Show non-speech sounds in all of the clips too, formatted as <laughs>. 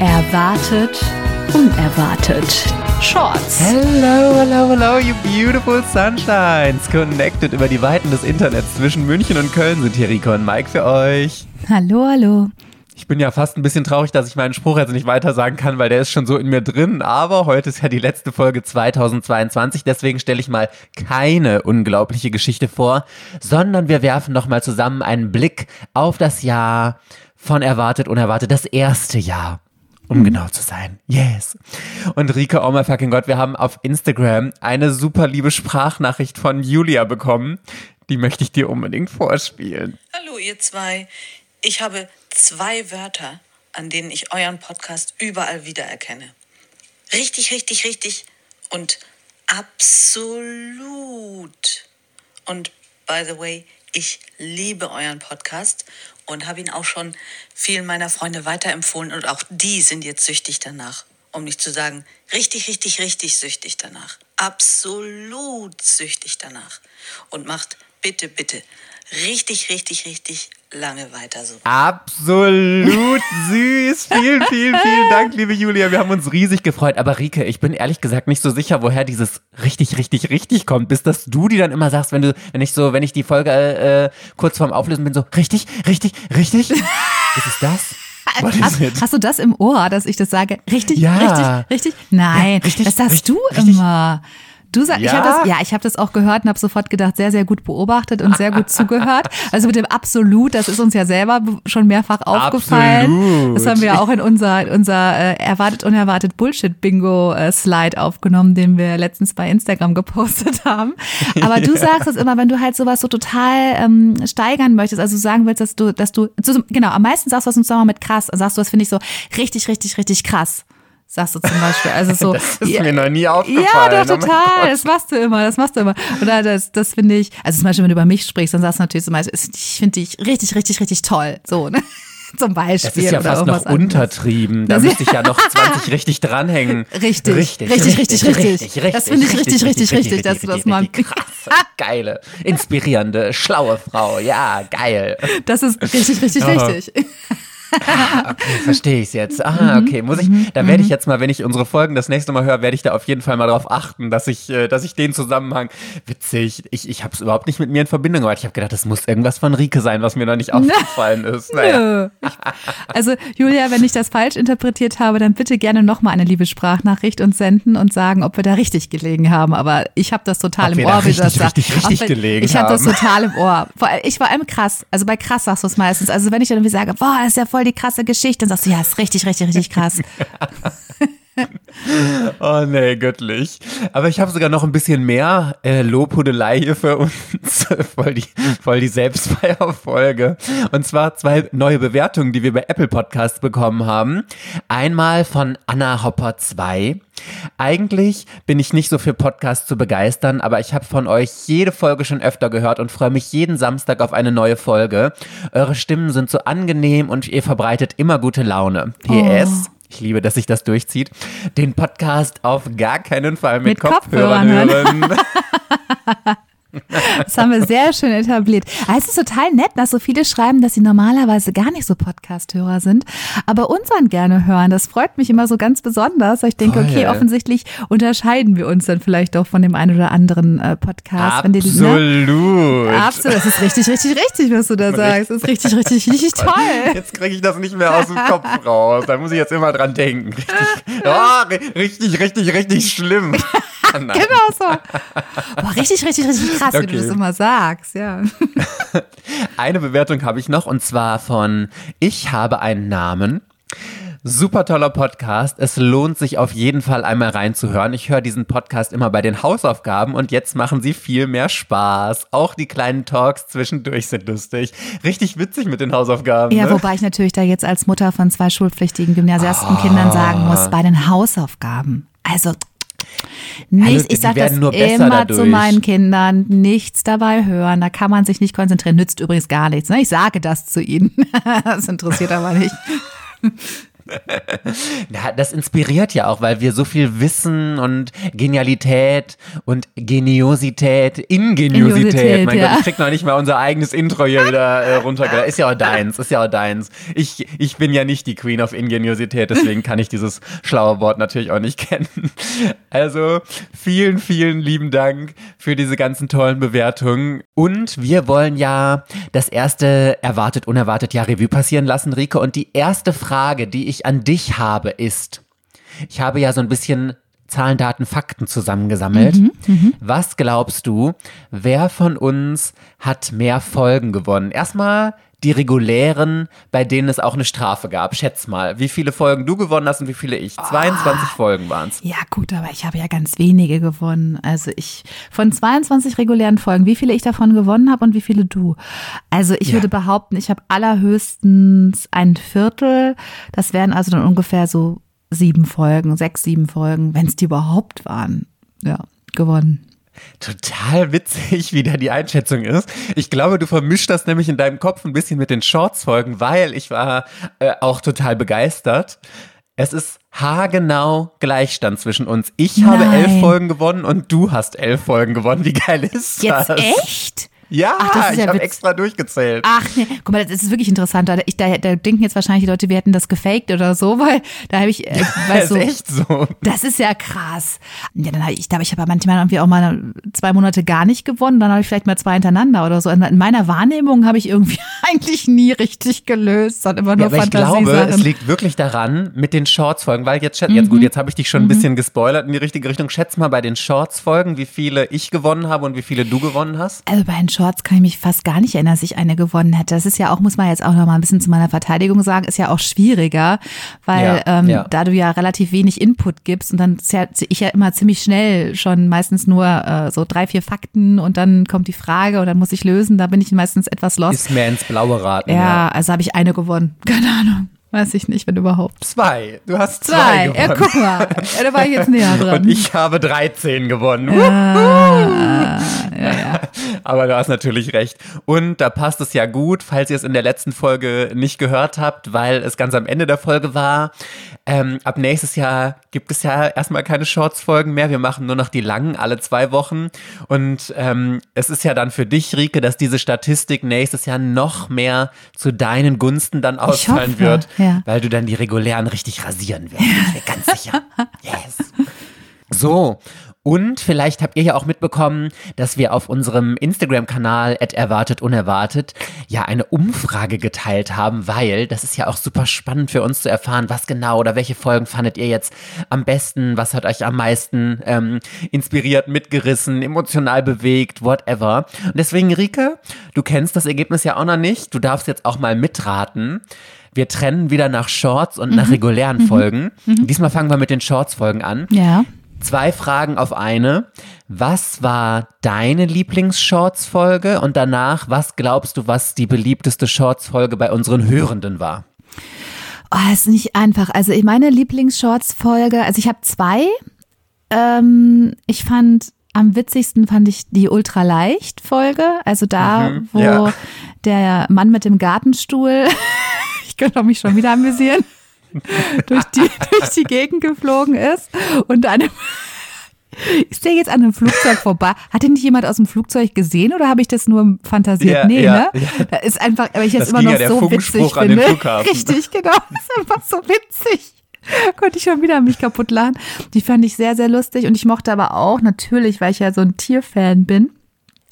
Erwartet, unerwartet. Shorts. Hello, hello, hello, you beautiful sunshines. Connected über die Weiten des Internets zwischen München und Köln sind hier Rico und Mike für euch. Hallo, hallo. Ich bin ja fast ein bisschen traurig, dass ich meinen Spruch jetzt nicht weiter sagen kann, weil der ist schon so in mir drin. Aber heute ist ja die letzte Folge 2022, deswegen stelle ich mal keine unglaubliche Geschichte vor, sondern wir werfen nochmal zusammen einen Blick auf das Jahr von erwartet, unerwartet, das erste Jahr. Um genau zu sein. Yes. Und Rike, oh my fucking Gott, wir haben auf Instagram eine super liebe Sprachnachricht von Julia bekommen. Die möchte ich dir unbedingt vorspielen. Hallo ihr zwei. Ich habe zwei Wörter, an denen ich euren Podcast überall wiedererkenne. Richtig, richtig, richtig und absolut. Und by the way, ich liebe euren Podcast und habe ihn auch schon vielen meiner Freunde weiterempfohlen und auch die sind jetzt süchtig danach. Um nicht zu sagen, richtig, richtig, richtig süchtig danach. Absolut süchtig danach. Und macht bitte, bitte richtig, richtig, richtig lange weiter so. Absolut <laughs> süß. Vielen, vielen, vielen Dank, liebe Julia. Wir haben uns riesig gefreut. Aber Rike, ich bin ehrlich gesagt nicht so sicher, woher dieses richtig, richtig, richtig kommt. Bis dass du die dann immer sagst, wenn du, wenn ich so, wenn ich die Folge äh, kurz vorm Auflösen bin, so richtig, richtig, richtig. Ist es das? Is Hast, hast du das im Ohr, dass ich das sage? Richtig, Ja. richtig, richtig? Nein, Ja, richtig, das sagst richtig, du richtig. Du sagst, ich Ja? habe das, ja, ich habe das auch gehört und habe sofort gedacht, sehr, sehr gut beobachtet und sehr gut zugehört. <laughs> Also mit dem Absolut, das ist uns ja selber schon mehrfach aufgefallen. Absolut. Das haben wir ja auch in unser, unser äh, erwartet, unerwartet Bullshit-Bingo-Slide aufgenommen, den wir letztens bei Instagram gepostet haben. Aber du <laughs> sagst es immer, wenn du halt sowas so total ähm, steigern möchtest, also sagen willst, dass du, dass du, genau, am meisten sagst du was im Sommer mit krass, sagst du, das finde ich so richtig, richtig, richtig krass. Sagst du zum Beispiel. Also so. <laughs> Das ist mir noch nie aufgefallen. Ja, doch, Oh total. Gott. das machst du immer, das machst du immer. Oder das, das finde ich, also zum Beispiel, wenn du über mich sprichst, dann sagst du natürlich zum Beispiel, ich finde dich richtig, richtig, richtig toll. So, ne? <laughs> Zum Beispiel. Das ist ja fast noch untertrieben. Da müsste ich ja noch <laughs> 20 richtig dranhängen. Richtig, richtig, richtig, richtig. Das finde ich richtig, richtig, richtig, dass du das richtig, Krasse, geile, inspirierende, schlaue Frau. Ja, geil. Das ist richtig, richtig, Aha. <laughs> Okay, verstehe ich jetzt. Mhm. Ah, okay. Muss ich, da werde ich jetzt mal, wenn ich unsere Folgen das nächste Mal höre, werde ich da auf jeden Fall mal drauf achten, dass ich, äh, dass ich den Zusammenhang, witzig, ich, ich habe es überhaupt nicht mit mir in Verbindung gebracht. Ich habe gedacht, das muss irgendwas von Rike sein, was mir noch nicht <laughs> aufgefallen ist. Naja. Also, Julia, wenn ich das falsch interpretiert habe, dann bitte gerne nochmal eine liebe Sprachnachricht uns senden und sagen, ob wir da richtig gelegen haben. Aber ich habe das total Ob im Ohr, wie du das sagst. richtig, richtig wir- gelegen Ich habe das total im Ohr. Vor, allem- ich vor allem krass. Also bei krass sagst du es meistens. Also wenn ich dann irgendwie sage, boah, das ist ja voll die krasse Geschichte, dann sagst du, ja, ist richtig, richtig, richtig krass. <laughs> <laughs> Oh nee, göttlich. Aber ich habe sogar noch ein bisschen mehr äh, Lobhudelei hier für uns. <laughs> voll die, voll die Selbstfeierfolge. Und zwar zwei neue Bewertungen, die wir bei Apple Podcasts bekommen haben. Einmal von Anna Hopper 2. Eigentlich bin ich nicht so für Podcasts zu begeistern, aber ich habe von euch jede Folge schon öfter gehört und freue mich jeden Samstag auf eine neue Folge. Eure Stimmen sind so angenehm und ihr verbreitet immer gute Laune. PS. Ich liebe, dass sich das durchzieht. Den Podcast auf gar keinen Fall mit, Mit Kopfhörern, Kopfhörern hören. <laughs> <laughs> Das haben wir sehr schön etabliert. Aber es ist total nett, dass so viele schreiben, dass sie normalerweise gar nicht so Podcast-Hörer sind, aber unseren gerne hören. Das freut mich immer so ganz besonders. Ich denke, okay, offensichtlich unterscheiden wir uns dann vielleicht doch von dem einen oder anderen äh, Podcast. Ne? Absolut. Absolut, das ist richtig, richtig, richtig, was du da sagst. Das ist richtig, richtig, richtig <laughs> toll. Jetzt kriege ich das nicht mehr aus dem Kopf raus. Da muss ich jetzt immer dran denken. Richtig, <laughs> oh, ri- richtig, richtig, richtig schlimm. <laughs> Genau so. Boah, richtig, richtig, richtig krass, wie du Okay. das immer sagst, ja. <laughs> Eine Bewertung habe ich noch und zwar von Ich habe einen Namen. Super toller Podcast. Es lohnt sich auf jeden Fall einmal reinzuhören. Ich höre diesen Podcast immer bei den Hausaufgaben und jetzt machen sie viel mehr Spaß. Auch die kleinen Talks zwischendurch sind lustig. Richtig witzig mit den Hausaufgaben. Ja, ne? wobei ich natürlich da jetzt als Mutter von zwei schulpflichtigen Gymnasiastenkindern sagen muss, bei den Hausaufgaben. Also nichts, ich sage das immer zu dadurch. meinen Kindern, nichts dabei hören, da kann man sich nicht konzentrieren, nützt übrigens gar nichts. Ne? Ich sage das zu ihnen, <laughs> das interessiert aber nicht. <laughs> Na, das inspiriert ja auch, weil wir so viel Wissen und Genialität und Geniosität, Ingeniosität, Ingeniosität, mein ja. Gott, ich krieg noch nicht mal unser eigenes Intro hier wieder äh, runtergeladen. Ist ja auch deins, ist ja auch deins. Ich, ich bin ja nicht die Queen of Ingeniosität, deswegen kann ich dieses schlaue Wort natürlich auch nicht <laughs> kennen. Also vielen, vielen lieben Dank für diese ganzen tollen Bewertungen. Und wir wollen ja das erste erwartet, unerwartet Jahr Revue passieren lassen, Rike. Und die erste Frage, die ich an dich habe, ist, ich habe ja so ein bisschen Zahlen, Daten, Fakten zusammengesammelt. Was glaubst du, wer von uns hat mehr Folgen gewonnen? Erstmal die regulären, bei denen es auch eine Strafe gab. Schätz mal, wie viele Folgen du gewonnen hast und wie viele ich. 22 Folgen waren es. Ja, gut, aber ich habe ja ganz wenige gewonnen. Also ich von 22 regulären Folgen, wie viele ich davon gewonnen habe und wie viele du? Also ich Ja. würde behaupten, ich habe allerhöchstens ein Viertel. Das wären also dann ungefähr so sieben Folgen, sechs, sieben Folgen, wenn es die überhaupt waren. Ja, gewonnen. Total witzig, wie da die Einschätzung ist. Ich glaube, du vermischst das nämlich in deinem Kopf ein bisschen mit den Shorts-Folgen, weil ich war äh, auch total begeistert. Es ist haargenau Gleichstand zwischen uns. Ich habe Nein. elf Folgen gewonnen und du hast elf Folgen gewonnen. Wie geil ist Jetzt das? echt? Ja, Ach, das ich ja habe extra durchgezählt. Ach nee, guck mal, das ist wirklich interessant. Da, ich, da, da denken jetzt wahrscheinlich die Leute, wir hätten das gefaked oder so, weil da habe ich, äh, <laughs> das weißt ist du, echt so. Das ist ja krass. Ja, dann habe ich, glaube ich, habe manchmal irgendwie auch mal zwei Monate gar nicht gewonnen, dann habe ich vielleicht mal zwei hintereinander oder so. In meiner Wahrnehmung habe ich irgendwie <laughs> eigentlich nie richtig gelöst, sondern immer Ja, nur aber ich glaube, es liegt wirklich daran mit den Shorts-Folgen, weil jetzt, schätz- Mhm. jetzt gut, jetzt habe ich dich schon ein bisschen gespoilert in die richtige Richtung. Schätz mal bei den Shorts-Folgen, wie viele ich gewonnen habe und wie viele du gewonnen hast. Also bei den Shorts kann ich mich fast gar nicht erinnern, dass ich eine gewonnen hätte. Das ist ja auch, muss man jetzt auch noch mal ein bisschen zu meiner Verteidigung sagen, ist ja auch schwieriger, weil Ja, ähm, ja. da du ja relativ wenig Input gibst und dann ja, ich ja immer ziemlich schnell schon meistens nur äh, so drei, vier Fakten und dann kommt die Frage und dann muss ich lösen. Da bin ich meistens etwas lost. Ist mehr ins Blaue raten. Ja, also habe ich eine gewonnen. <laughs> Keine Ahnung. Weiß ich nicht, wenn überhaupt. Zwei. Du hast zwei, Zwei. gewonnen. Ja, guck mal. Ja, da war ich jetzt näher <laughs> dran. Und ich habe 13 gewonnen. ja, ja. <laughs> Aber du hast natürlich recht. Und da passt es ja gut, falls ihr es in der letzten Folge nicht gehört habt, weil es ganz am Ende der Folge war. Ähm, ab nächstes Jahr gibt es ja erstmal keine Shorts-Folgen mehr. Wir machen nur noch die langen, alle zwei Wochen. Und ähm, es ist ja dann für dich, Rike, dass diese Statistik nächstes Jahr noch mehr zu deinen Gunsten dann ausfallen wird, ja. weil du dann die regulären richtig rasieren wirst. Bin ich mir ganz sicher. Yes. So. Und vielleicht habt ihr ja auch mitbekommen, dass wir auf unserem Instagram-Kanal erwartet unerwartet ja eine Umfrage geteilt haben, weil das ist ja auch super spannend für uns zu erfahren, was genau oder welche Folgen fandet ihr jetzt am besten, was hat euch am meisten ähm, inspiriert, mitgerissen, emotional bewegt, whatever. Und deswegen, Rike, du kennst das Ergebnis ja auch noch nicht. Du darfst jetzt auch mal mitraten. Wir trennen wieder nach Shorts und nach regulären Folgen. Diesmal fangen wir mit den Shorts-Folgen an. ja. Zwei Fragen auf eine. Was war deine Lieblings-Shorts-Folge? Und danach, was glaubst du, was die beliebteste Shorts-Folge bei unseren Hörenden war? Oh, ist nicht einfach. Also ich- meine Lieblings-Shorts-Folge, also ich habe zwei. Ähm, ich fand am witzigsten fand ich die Ultraleicht-Folge. Also da, Mhm, wo ja. der Mann mit dem Gartenstuhl, <laughs> ich könnte mich schon wieder amüsieren, <laughs> durch die, durch die Gegend geflogen ist und einem <laughs> ist der jetzt an einem Flugzeug vorbei? Hat den nicht jemand aus dem Flugzeug gesehen oder habe ich das nur fantasiert? Ja, nee, ja, ne? ja. Da ist einfach, aber ich Das jetzt immer noch ja so witzig an finde. Richtig, genau. Das ist einfach so witzig. Konnte ich schon wieder mich kaputt lachen. Die fand ich sehr, sehr lustig und ich mochte aber auch, natürlich, weil ich ja so ein Tierfan bin,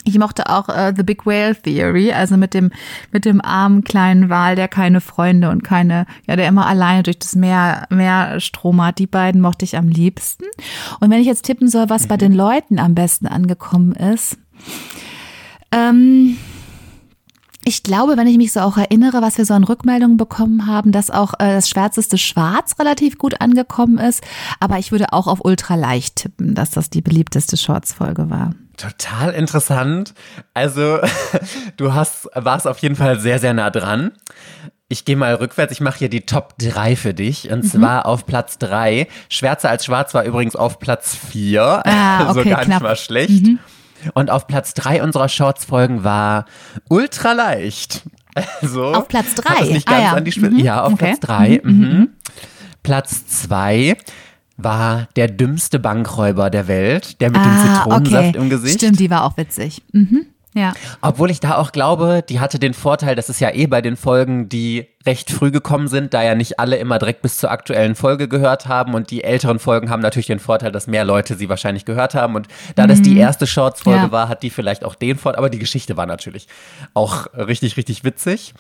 ich mochte auch äh, The Big Whale Theory, also mit dem mit dem armen kleinen Wal, der keine Freunde und keine, ja, der immer alleine durch das Meer Meer stromert. Die beiden mochte ich am liebsten. Und wenn ich jetzt tippen soll, was bei den Leuten am besten angekommen ist, ähm, ich glaube, wenn ich mich so auch erinnere, was wir so an Rückmeldungen bekommen haben, dass auch äh, das schwärzeste Schwarz relativ gut angekommen ist. Aber ich würde auch auf ultraleicht tippen, dass das die beliebteste Shorts-Folge war. Total interessant. Also, <laughs> du hast, warst auf jeden Fall sehr, sehr nah dran. Ich gehe mal rückwärts. Ich mache hier die Top 3 für dich. Und zwar auf Platz 3. Schwärzer als Schwarz war übrigens auf Platz 4. Ah, <laughs> okay, gar nicht knapp. mal schlecht. Und auf Platz 3 unserer Shorts-Folgen war ultraleicht. Also, Auf Platz drei? Hat es nicht Ah, ganz ja. Mhm. Ja, auf Okay. Platz 3. Mhm. Platz zwei war der dümmste Bankräuber der Welt, der mit dem Ah, Zitronensaft okay. im Gesicht. Stimmt, die war auch witzig. Mhm. Ja. Obwohl ich da auch glaube, die hatte den Vorteil, das ist ja eh bei den Folgen, die recht früh gekommen sind, da ja nicht alle immer direkt bis zur aktuellen Folge gehört haben und die älteren Folgen haben natürlich den Vorteil, dass mehr Leute sie wahrscheinlich gehört haben und da das die erste Shorts-Folge Ja. war, hat die vielleicht auch den Vorteil, aber die Geschichte war natürlich auch richtig, richtig witzig.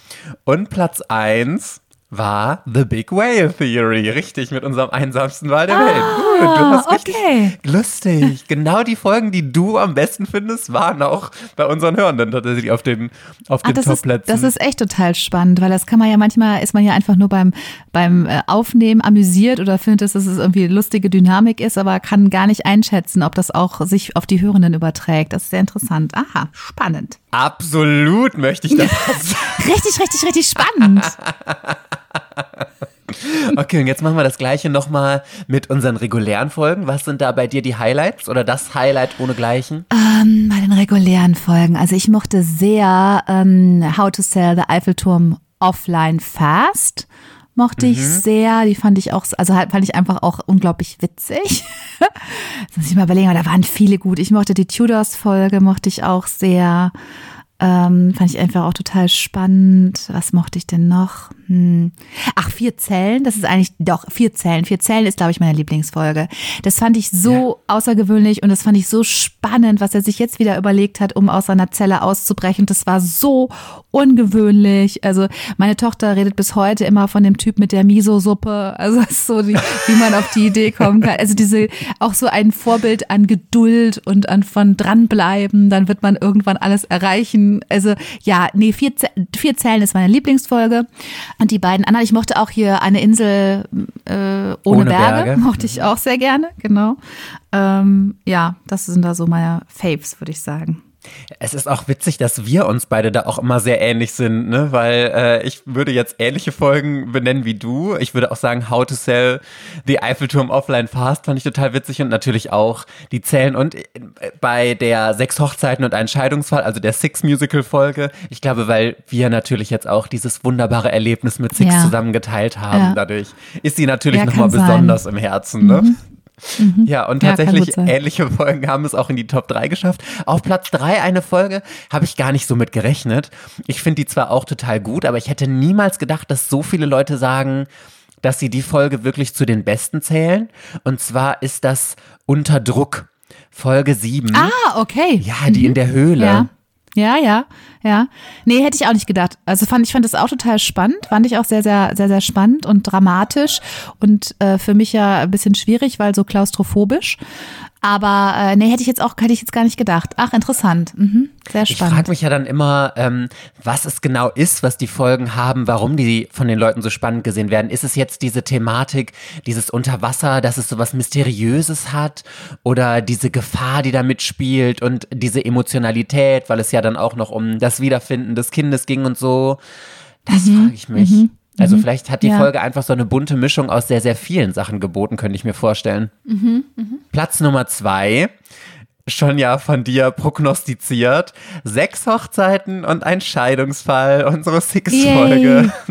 Und Platz eins war The Big Whale Theory, richtig, mit unserem einsamsten Wal der Welt. Gut, du hast richtig okay. lustig. Genau die Folgen, die du am besten findest, waren auch bei unseren Hörenden tatsächlich auf den, auf Ah, den das, ist, Top-Plätzen. das ist echt total spannend, weil das kann man ja manchmal, ist man ja einfach nur beim, beim äh, Aufnehmen amüsiert oder findet, dass es irgendwie lustige Dynamik ist, aber kann gar nicht einschätzen, ob das auch sich auf die Hörenden überträgt. Das ist sehr interessant. Aha, spannend. Absolut möchte ich das. <laughs> Richtig, richtig, richtig spannend. <laughs> <laughs> Okay, und jetzt machen wir das gleiche nochmal mit unseren regulären Folgen. Was sind da bei dir die Highlights oder das Highlight ohne Gleichen? Ähm, bei den regulären Folgen. Also ich mochte sehr ähm, How to Sell the Eiffelturm Offline Fast. Mochte ich sehr, die fand ich auch, also halt fand ich einfach auch unglaublich witzig. <laughs> Jetzt muss ich mal überlegen, aber da waren viele gut. Ich mochte die Tudors-Folge, mochte ich auch sehr. Ähm, fand ich einfach auch total spannend. Was mochte ich denn noch? Hm. Ach, vier Zellen, das ist eigentlich, doch, vier Zellen. Vier Zellen ist, glaube ich, meine Lieblingsfolge. Das fand ich so außergewöhnlich und das fand ich so spannend, was er sich jetzt wieder überlegt hat, um aus seiner Zelle auszubrechen. Das war so ungewöhnlich. Also, meine Tochter redet bis heute immer von dem Typ mit der Miso-Suppe. Also, so, die, wie man auf die Idee kommen kann. Also, diese, auch so ein Vorbild an Geduld und an von dranbleiben. Dann wird man irgendwann alles erreichen. Also, ja, nee, vier, vier Zellen ist meine Lieblingsfolge. Und die beiden anderen, ich mochte auch hier eine Insel äh, ohne, Ohne Berge, Berge. <laughs> mochte ich auch sehr gerne, genau. Ähm, ja, das sind da so meine Faves, würde ich sagen. Es ist auch witzig, dass wir uns beide da auch immer sehr ähnlich sind, ne? Weil äh, ich würde jetzt ähnliche Folgen benennen wie du. Ich würde auch sagen, How to Sell the Eiffelturm Offline Fast fand ich total witzig und natürlich auch die Zellen und äh, bei der Sechs Hochzeiten und ein Scheidungsfall, also der Six Musical Folge. Ich glaube, weil wir natürlich jetzt auch dieses wunderbare Erlebnis mit Six Ja. zusammen geteilt haben. Ja. Dadurch ist sie natürlich Ja, nochmal. Mhm. besonders im Herzen, ne? Ja, und Ja, kann tatsächlich sein. ähnliche <laughs> Folgen haben es auch in die Top 3 geschafft. Auf Platz 3 eine Folge habe ich gar nicht so mit gerechnet. Ich finde die zwar auch total gut, aber ich hätte niemals gedacht, dass so viele Leute sagen, dass sie die Folge wirklich zu den besten zählen. Und zwar ist das Unter Druck, Folge 7. Ah, okay. Ja, die in der Höhle. Ja. Ja, ja, ja. Nee, hätte ich auch nicht gedacht. Also fand ich fand das auch total spannend, fand ich auch sehr, sehr, sehr, sehr spannend und dramatisch und äh, für mich ja ein bisschen schwierig, weil so klaustrophobisch. Aber äh, nee, hätte ich jetzt auch, hätte ich jetzt gar nicht gedacht. Ach, interessant. Mhm. Sehr Ich spannend. frage mich ja dann immer, ähm, was es genau ist, was die Folgen haben, warum die von den Leuten so spannend gesehen werden. Ist es jetzt diese Thematik, dieses Unterwasser, dass es so was Mysteriöses hat oder diese Gefahr, die da mitspielt und diese Emotionalität, weil es ja dann auch noch um das Wiederfinden des Kindes ging und so. Das frage ich mich. Also vielleicht hat die Ja. Folge einfach so eine bunte Mischung aus sehr, sehr vielen Sachen geboten, könnte ich mir vorstellen. Platz Nummer zwei, schon ja von dir prognostiziert. Sechs Hochzeiten und ein Scheidungsfall, unsere Six-Folge. <laughs>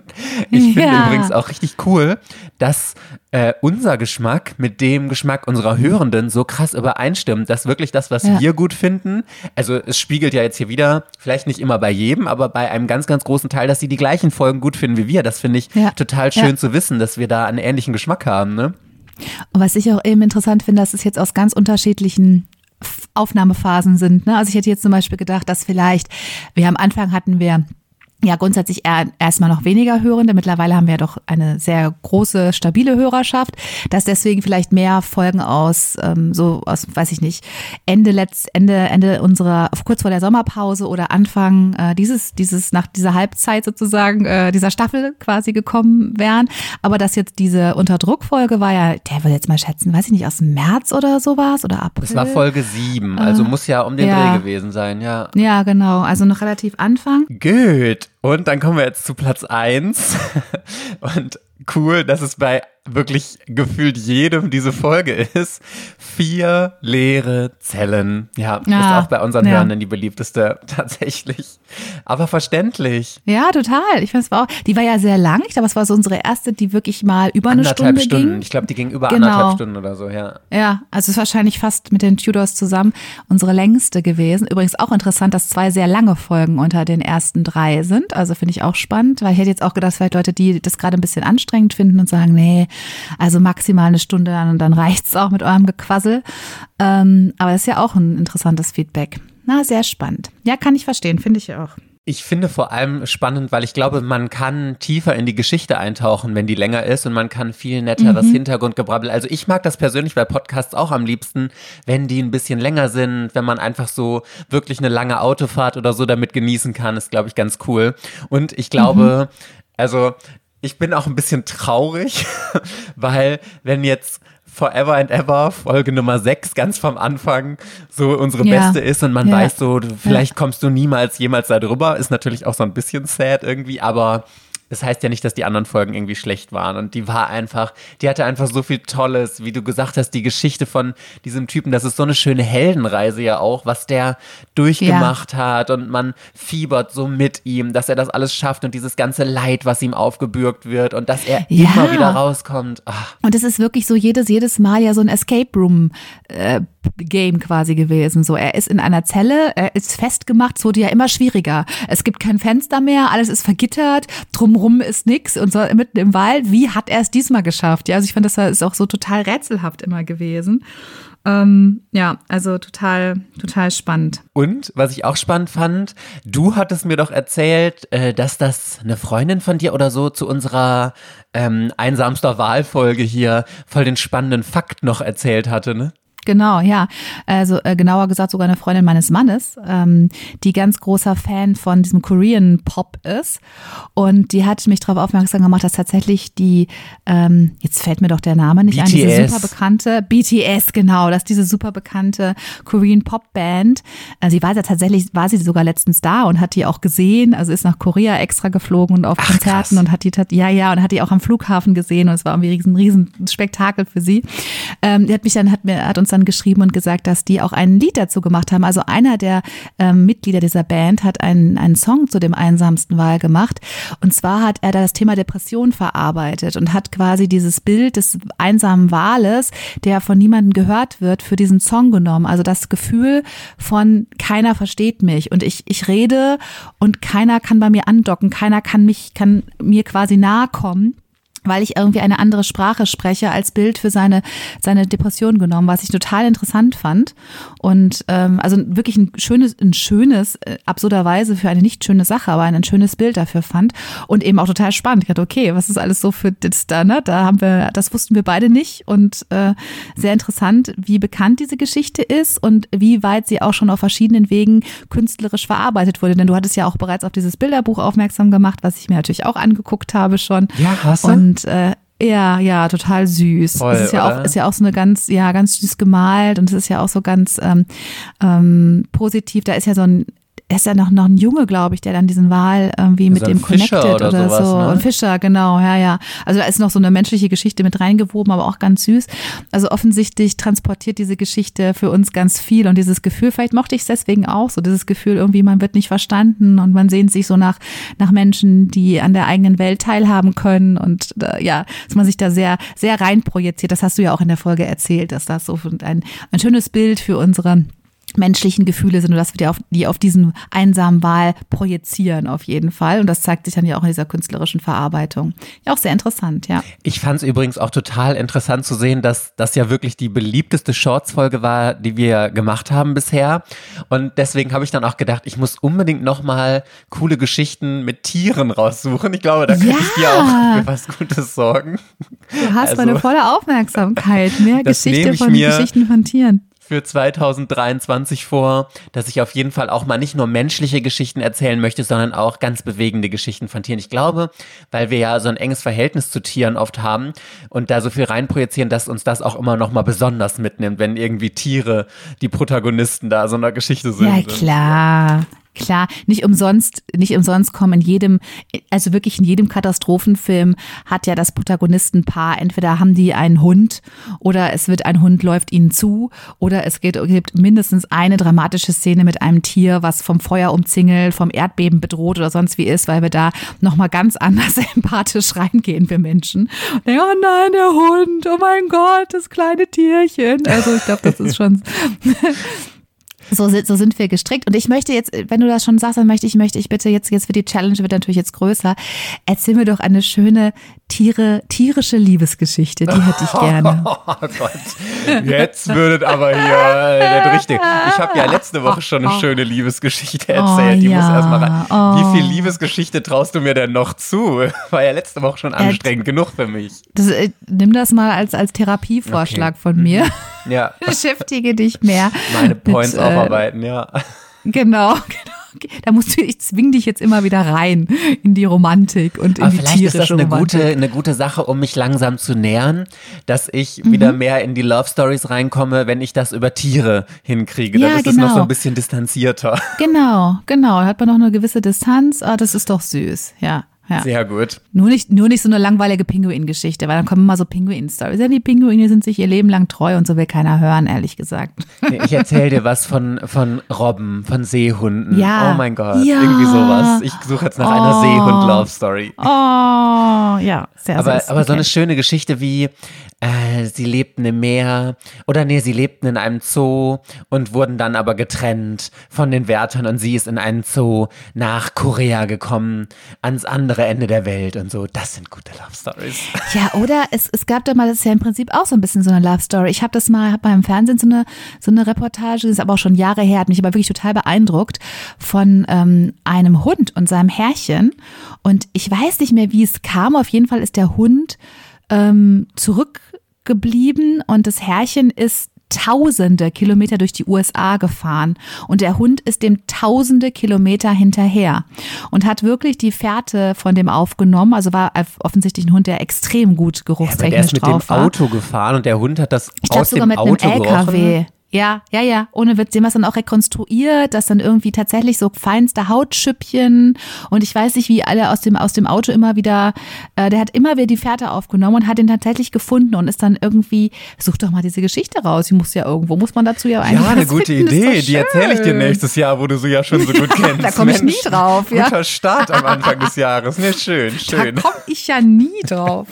Ich finde Ja. übrigens auch richtig cool, dass äh, unser Geschmack mit dem Geschmack unserer Hörenden so krass übereinstimmt, dass wirklich das, was Ja. wir gut finden, also es spiegelt ja jetzt hier wieder, vielleicht nicht immer bei jedem, aber bei einem ganz, ganz großen Teil, dass sie die gleichen Folgen gut finden wie wir. Das finde ich Ja. total schön zu wissen, dass wir da einen ähnlichen Geschmack haben, ne? Und was ich auch eben interessant finde, dass es jetzt aus ganz unterschiedlichen Aufnahmephasen sind. Ne? Also ich hätte jetzt zum Beispiel gedacht, dass vielleicht, wir am Anfang hatten wir ja grundsätzlich erstmal noch weniger Hörende. Mittlerweile haben wir ja doch eine sehr große, stabile Hörerschaft, dass deswegen vielleicht mehr Folgen aus, ähm, so aus, weiß ich nicht, Ende letzt, Ende, Ende unserer, kurz vor der Sommerpause oder Anfang äh, dieses, dieses, nach dieser Halbzeit sozusagen, äh, dieser Staffel quasi gekommen wären. Aber dass jetzt diese Unterdruckfolge war ja, der will jetzt mal schätzen, weiß ich nicht, aus März oder sowas oder April. Das war Folge 7, also muss ja um den ja. Dreh gewesen sein, ja. Ja, genau. Also noch relativ Anfang. Gut. Und dann kommen wir jetzt zu Platz 1. <laughs> Und cool, dass es bei wirklich gefühlt jedem diese Folge ist. Vier leere Zellen. Ja, Ja, ist auch bei unseren ja. Hörenden die beliebteste <laughs> tatsächlich. Aber verständlich. Ja, total. Ich fand es war auch, die war ja sehr lang. Ich glaube, es war so unsere erste, die wirklich mal über eine Anderthalb Stunde Stunden. ging. Ich glaube, die ging über Genau. anderthalb Stunden oder so, ja. Ja, also es ist wahrscheinlich fast mit den Tudors zusammen unsere längste gewesen. Übrigens auch interessant, dass zwei sehr lange Folgen unter den ersten drei sind. Also finde ich auch spannend, weil ich hätte jetzt auch gedacht, vielleicht Leute, die das gerade ein bisschen anstrengend finden und sagen, nee, also maximal eine Stunde, dann, dann reicht's auch mit eurem Gequassel. Ähm, aber das ist ja auch ein interessantes Feedback. Na, sehr spannend. Ja, kann ich verstehen, finde ich auch. Ich finde vor allem spannend, weil ich glaube, man kann tiefer in die Geschichte eintauchen, wenn die länger ist und man kann viel netteres Hintergrundgebrabbel. Also ich mag das persönlich bei Podcasts auch am liebsten, wenn die ein bisschen länger sind, wenn man einfach so wirklich eine lange Autofahrt oder so damit genießen kann, ist glaube ich ganz cool. Und ich glaube, also ich bin auch ein bisschen traurig, <laughs> weil wenn jetzt Forever and Ever, Folge Nummer 6, ganz vom Anfang, so unsere Ja. beste ist und man Ja. weiß so, vielleicht kommst du niemals jemals da drüber, ist natürlich auch so ein bisschen sad irgendwie, aber das heißt ja nicht, dass die anderen Folgen irgendwie schlecht waren. Und die war einfach, die hatte einfach so viel Tolles, wie du gesagt hast, die Geschichte von diesem Typen, das ist so eine schöne Heldenreise ja auch, was der durchgemacht hat und man fiebert so mit ihm, dass er das alles schafft und dieses ganze Leid, was ihm aufgebürgt wird und dass er Ja. immer wieder rauskommt. Ach, Und es ist wirklich so jedes, jedes Mal ja so ein Escape Room äh, Game quasi gewesen. So, er ist in einer Zelle, er ist festgemacht, es wurde ja immer schwieriger. Es gibt kein Fenster mehr, alles ist vergittert, drumrum ist nix und so mitten im Wald. Wie hat er es diesmal geschafft? Ja, also ich fand, das ist auch so total rätselhaft immer gewesen. Ähm, ja, also total, total spannend. Und was ich auch spannend fand, du hattest mir doch erzählt, äh, dass das eine Freundin von dir oder so zu unserer ähm, einsamster Wahlfolge hier voll den spannenden Fakt noch erzählt hatte, ne? Genau, ja. Also äh, genauer gesagt sogar eine Freundin meines Mannes, ähm, die ganz großer Fan von diesem Korean Pop ist. Und die hat mich darauf aufmerksam gemacht, dass tatsächlich die, ähm, jetzt fällt mir doch der Name nicht ein, diese BTS. super bekannte, BTS, genau, dass diese super bekannte Korean Pop Band, äh, sie war ja tatsächlich, war sie sogar letztens da und hat die auch gesehen, also ist nach Korea extra geflogen und auf Ach, Konzerten krass. und hat die, ja, ja, und hat die auch am Flughafen gesehen und es war irgendwie ein riesen, riesen Spektakel für sie. Ähm, die hat mich dann, hat mir, hat uns dann geschrieben und gesagt, dass die auch ein Lied dazu gemacht haben. Also einer der ähm, Mitglieder dieser Band hat einen, einen Song zu dem einsamsten Wahl gemacht. Und zwar hat er da das Thema Depression verarbeitet und hat quasi dieses Bild des einsamen Wales, der von niemandem gehört wird, für diesen Song genommen. Also das Gefühl von keiner versteht mich und ich, ich rede und keiner kann bei mir andocken, keiner kann mich, kann mir quasi nahe kommen weil ich irgendwie eine andere Sprache spreche, als Bild für seine, seine Depression genommen, was ich total interessant fand. Und ähm, also wirklich ein schönes, ein schönes, äh, absurderweise für eine nicht schöne Sache, aber ein schönes Bild dafür fand. Und eben auch total spannend. Ich dachte, okay, was ist alles so für das da, ne? Da haben wir, das wussten wir beide nicht. Und äh, sehr interessant, wie bekannt diese Geschichte ist und wie weit sie auch schon auf verschiedenen Wegen künstlerisch verarbeitet wurde. Denn du hattest ja auch bereits auf dieses Bilderbuch aufmerksam gemacht, was ich mir natürlich auch angeguckt habe schon. Ja, hast du? Und äh, ja, ja, total süß. Voll, es ist ja oder? auch, ist ja auch so eine ganz, ja, ganz süß gemalt und es ist ja auch so ganz ähm, ähm, positiv. Da ist ja so ein er ist ja noch, noch ein Junge, glaube ich, der dann diesen Wal irgendwie mit So ein dem Fischer connected oder oder, sowas, so. ne? Ein Fischer, genau, ja, ja. Also da ist noch so eine menschliche Geschichte mit reingewoben, aber auch ganz süß. Also offensichtlich transportiert diese Geschichte für uns ganz viel und dieses Gefühl, vielleicht mochte ich es deswegen auch, so dieses Gefühl irgendwie, man wird nicht verstanden und man sehnt sich so nach, nach Menschen, die an der eigenen Welt teilhaben können und äh, ja, dass man sich da sehr, sehr reinprojiziert. Das hast du ja auch in der Folge erzählt, dass das so ein, ein schönes Bild für unsere menschlichen Gefühle sind und dass wir die auf, die auf diesen einsamen Wal projizieren auf jeden Fall. Und das zeigt sich dann ja auch in dieser künstlerischen Verarbeitung. Ja, auch sehr interessant, ja. Ich fand es übrigens auch total interessant zu sehen, dass das ja wirklich die beliebteste Shorts-Folge war, die wir gemacht haben bisher. Und deswegen habe ich dann auch gedacht, ich muss unbedingt nochmal coole Geschichten mit Tieren raussuchen. Ich glaube, da könnte ich dir Ja. auch für was Gutes sorgen. Du hast Also- meine volle Aufmerksamkeit. Mehr nehme Geschichte ich von mir- Geschichten von Tieren. Für 2023 vor, dass ich auf jeden Fall auch mal nicht nur menschliche Geschichten erzählen möchte, sondern auch ganz bewegende Geschichten von Tieren. Ich glaube, weil wir ja so ein enges Verhältnis zu Tieren oft haben und da so viel reinprojizieren, dass uns das auch immer noch mal besonders mitnimmt, wenn irgendwie Tiere die Protagonisten da so einer Geschichte sind. Ja, klar. Klar, nicht umsonst, nicht umsonst kommen in jedem, also wirklich in jedem Katastrophenfilm hat ja das Protagonistenpaar, entweder haben die einen Hund oder es wird ein Hund läuft ihnen zu oder es gibt, gibt mindestens eine dramatische Szene mit einem Tier, was vom Feuer umzingelt, vom Erdbeben bedroht oder sonst wie ist, weil wir da nochmal ganz <laughs> anders empathisch reingehen wir Menschen. Und denken, oh nein, der Hund, oh mein Gott, das kleine Tierchen. Also ich glaube, das ist schon <laughs> <laughs> so, so sind wir gestrickt. Und ich möchte jetzt, wenn du das schon sagst, dann möchte ich, möchte ich bitte jetzt, jetzt wird die Challenge wird natürlich jetzt größer. Erzähl mir doch eine schöne Tiere, tierische Liebesgeschichte. Die hätte ich gerne. <laughs> Oh Gott. Jetzt würdet aber hier äh, der Richtige. Ich habe ja letzte Woche schon eine schöne Liebesgeschichte erzählt. Oh, die muss ja. erstmal rein. Oh. Wie viel Liebesgeschichte traust du mir denn noch zu? <laughs> War ja letzte Woche schon anstrengend genug für mich. Das, äh, nimm das mal als, als Therapievorschlag Okay. von mir. Ja. <laughs> Beschäftige dich mehr. Meine mit, Points äh, aufarbeiten, ja. Genau, <laughs> genau. Da musst du, ich zwing dich jetzt immer wieder rein in die Romantik und in Aber die vielleicht ist das eine Romantik. gute, eine gute Sache, um mich langsam zu nähern, dass ich Mhm. wieder mehr in die Love Stories reinkomme, wenn ich das über Tiere hinkriege. Dann Ja, ist es noch so genau. ein bisschen distanzierter. Genau, genau. Da hat man noch eine gewisse Distanz. Ah, das ist doch süß. Ja, ja. Sehr gut. Nur nicht, nur nicht so eine langweilige Pinguin-Geschichte, weil dann kommen immer so Pinguin-Stories. Ja, die Pinguine sind sich ihr Leben lang treu und so will keiner hören, ehrlich gesagt. Nee, Ich erzähle dir was von, von Robben, von Seehunden. Ja. Oh mein Gott, Ja. irgendwie sowas. Ich suche jetzt nach einer Oh. Seehund-Love-Story. Oh, ja, sehr Aber, süß. aber so Okay. eine schöne Geschichte wie, äh, sie lebten im Meer oder nee, sie lebten in einem Zoo und wurden dann aber getrennt von den Wärtern und sie ist in einen Zoo nach Korea gekommen, ans andere Ende der Welt und so. Das sind gute Love Stories. Ja, oder es, es gab da mal, das ist ja im Prinzip auch so ein bisschen so eine Love Story. Ich habe das mal, habe mal im Fernsehen so eine, so eine Reportage, das ist aber auch schon Jahre her, hat mich aber wirklich total beeindruckt, von ähm, einem Hund und seinem Herrchen. Und ich weiß nicht mehr, wie es kam. Auf jeden Fall ist der Hund ähm, zurückgeblieben und das Herrchen ist tausende Kilometer durch die USA gefahren und der Hund ist dem tausende Kilometer hinterher und hat wirklich die Fährte von dem aufgenommen. Also war offensichtlich ein Hund, der extrem gut Aber der geruchstechnisch ist mit dem war. Auto gefahren und der Hund hat das Ich aus sogar dem mit Auto einem LKW. gerochen. Ja, ja, ja, ohne Witz. Dem was dann auch rekonstruiert, dass dann irgendwie tatsächlich so feinste Hautschüppchen und ich weiß nicht, wie alle aus dem, aus dem Auto immer wieder, äh, der hat immer wieder die Fährte aufgenommen und hat ihn tatsächlich gefunden und ist dann irgendwie, such doch mal diese Geschichte raus. Die muss ja irgendwo, muss man dazu ja eigentlich Ja, eine gute finden. Idee. Die erzähle ich dir nächstes Jahr, wo du sie ja schon so gut <laughs> kennst. da komm ich Mensch, nie drauf, ja. Guter Start am Anfang des Jahres. Ne, schön, Da schön. komme ich ja nie drauf.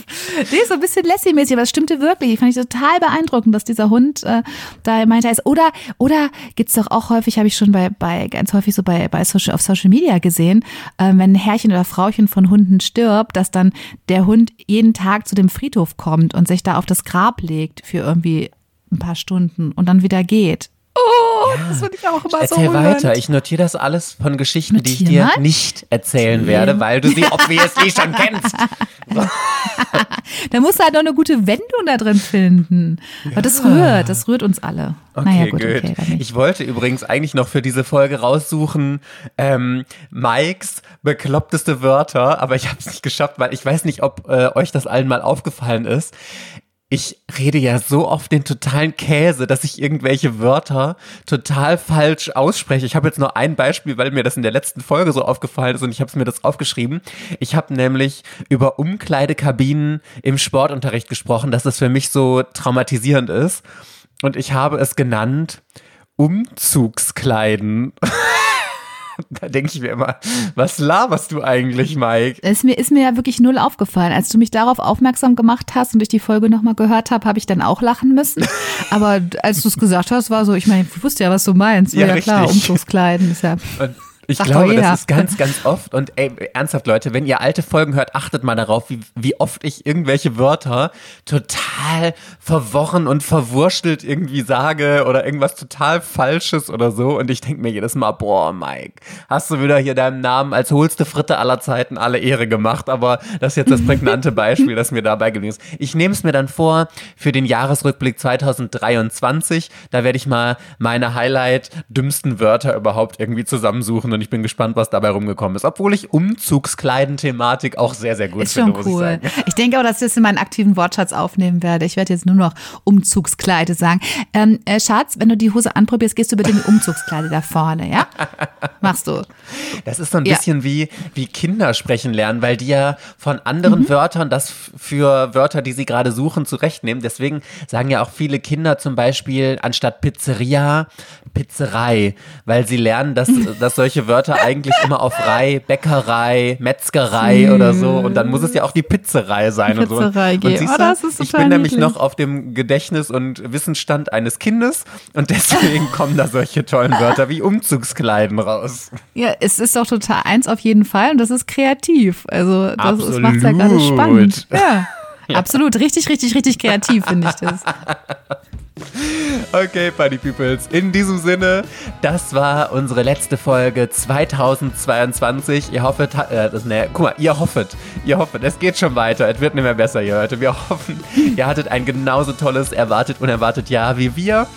Nee, so ein bisschen Lassie-mäßig, aber es stimmte wirklich. Ich fand ich total beeindruckend, dass dieser Hund äh, da meinte, ist. Oder, oder gibt's doch auch häufig, habe ich schon bei, bei ganz häufig so bei, bei Social, auf Social Media gesehen, äh, wenn ein Herrchen oder Frauchen von Hunden stirbt, dass dann der Hund jeden Tag zu dem Friedhof kommt und sich da auf das Grab legt für irgendwie ein paar Stunden und dann wieder geht. Oh, das finde ich auch immer so Erzähl weiter. Ich notiere das alles von Geschichten, die ich Notier dir mal. nicht erzählen werde, weil du sie obviously schon kennst. <laughs> Da musst du halt noch eine gute Wendung da drin finden. Aber das rührt, das rührt uns alle. Okay, naja, gut, gut. okay. Ich wollte übrigens eigentlich noch für diese Folge raussuchen, ähm, Mikes bekloppteste Wörter, aber ich habe es nicht geschafft, weil ich weiß nicht, ob äh, euch das allen mal aufgefallen ist. Ich rede ja so oft den totalen Käse, dass ich irgendwelche Wörter total falsch ausspreche. Ich habe jetzt nur ein Beispiel, weil mir das in der letzten Folge so aufgefallen ist und ich habe mir das aufgeschrieben. Ich habe nämlich über Umkleidekabinen im Sportunterricht gesprochen, dass das für mich so traumatisierend ist. Und ich habe es genannt Umzugskleiden. <laughs> <laughs> da denke ich mir immer, was laberst du eigentlich, Mike? Es mir, ist mir ja wirklich null aufgefallen. Als du mich darauf aufmerksam gemacht hast und ich die Folge nochmal gehört habe, habe ich dann auch lachen müssen. <laughs> Aber als du es gesagt hast, war so, ich meine, ich wusste ja, was du meinst. War Ja, ja, klar. Umzugskleiden ist ja. Und ich Sagt glaube, jeder. das ist ganz, ganz oft. Und ey, ernsthaft, Leute, wenn ihr alte Folgen hört, achtet mal darauf, wie, wie oft ich irgendwelche Wörter total verworren und verwurstelt irgendwie sage oder irgendwas total Falsches oder so. Und ich denke mir jedes Mal, boah, Mike, hast du wieder hier deinem Namen als holste Fritte aller Zeiten alle Ehre gemacht. Aber das ist jetzt das prägnante <laughs> Beispiel, das mir dabei gelungen ist. Ich nehme es mir dann vor für den Jahresrückblick 2023. Da werde ich mal meine Highlight dümmsten Wörter überhaupt irgendwie zusammensuchen und ich bin gespannt, was dabei rumgekommen ist. Obwohl ich Umzugskleiden-Thematik auch sehr, sehr gut Ist finde, schon cool. ich. Ich, denke auch, dass ich das in meinen aktiven Wortschatz aufnehmen werde. Ich werde jetzt nur noch Umzugskleide sagen. Ähm, äh, Schatz, wenn du die Hose anprobierst, gehst du bitte in die Umzugskleide da vorne, ja? Machst du. Das ist so ein Ja. bisschen wie, wie Kinder sprechen lernen, weil die ja von anderen Mhm. Wörtern das für Wörter, die sie gerade suchen, zurechtnehmen. Deswegen sagen ja auch viele Kinder zum Beispiel anstatt Pizzeria Pizzerei, weil sie lernen, dass, <laughs> dass solche Wörter eigentlich immer auf Rei, Bäckerei, Metzgerei oder so und dann muss es ja auch die Pizzerei sein und so. Pizzerei Und geben. siehst Oh, du, das ist ich bin nämlich noch auf dem Gedächtnis- und Wissensstand eines Kindes und deswegen <laughs> kommen da solche tollen Wörter wie Umzugskleiden raus. Ja, es ist doch total eins auf jeden Fall und das ist kreativ. Also das macht ja gerade spannend. Ja. Absolut, richtig, richtig, richtig kreativ finde ich das. <laughs> Okay, Party Peoples. In diesem Sinne, das war unsere letzte Folge 2022. Ihr hoffet, äh, das, ne, guck mal, ihr hoffet, ihr hoffet, es geht schon weiter. Es wird nicht mehr besser, ihr Leute. Wir hoffen, <laughs> ihr hattet ein genauso tolles, erwartet, unerwartet Jahr wie wir.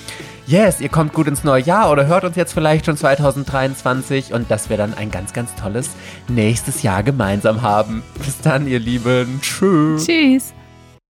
Yes, ihr kommt gut ins neue Jahr oder hört uns jetzt vielleicht schon 2023 und dass wir dann ein ganz, ganz tolles nächstes Jahr gemeinsam haben. Bis dann, ihr Lieben. Tschüss. Tschüss.